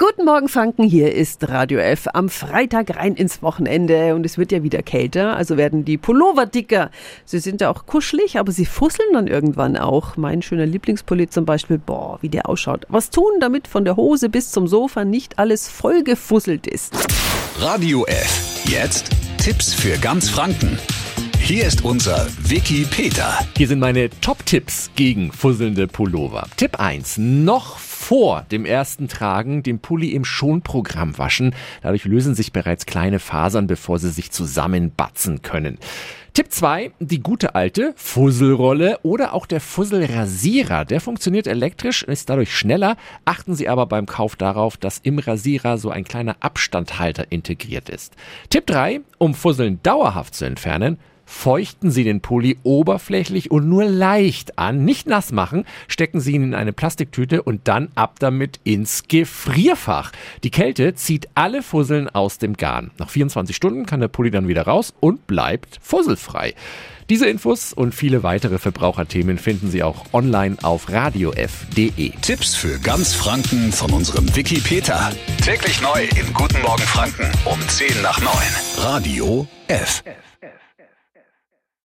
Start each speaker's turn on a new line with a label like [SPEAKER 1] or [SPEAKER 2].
[SPEAKER 1] Guten Morgen, Franken. Hier ist Radio F am Freitag rein ins Wochenende und es wird ja wieder kälter, also werden die Pullover dicker. Sie sind ja auch kuschelig, aber sie fusseln dann irgendwann auch. Mein schöner Lieblingspulli zum Beispiel, boah, wie der ausschaut. Was tun, damit von der Hose bis zum Sofa nicht alles vollgefusselt ist?
[SPEAKER 2] Radio F. Jetzt Tipps für ganz Franken. Hier ist unser Wiki Peter.
[SPEAKER 3] Hier sind meine Top-Tipps gegen fusselnde Pullover. Tipp 1. Noch vor dem ersten Tragen den Pulli im Schonprogramm waschen. Dadurch lösen sich bereits kleine Fasern, bevor sie sich zusammenbatzen können. Tipp 2, die gute alte Fusselrolle oder auch der Fusselrasierer. Der funktioniert elektrisch, ist dadurch schneller. Achten Sie aber beim Kauf darauf, dass im Rasierer so ein kleiner Abstandhalter integriert ist. Tipp 3, um Fusseln dauerhaft zu entfernen, Feuchten Sie den Pulli oberflächlich und nur leicht an, nicht nass machen, stecken Sie ihn in eine Plastiktüte und dann ab damit ins Gefrierfach. Die Kälte zieht alle Fusseln aus dem Garn. Nach 24 Stunden kann der Pulli dann wieder raus und bleibt fusselfrei. Diese Infos und viele weitere Verbraucherthemen finden Sie auch online auf radiof.de.
[SPEAKER 2] Tipps für ganz Franken von unserem Wiki Peter. Täglich neu in Guten Morgen Franken um 10 nach 9. Radio F.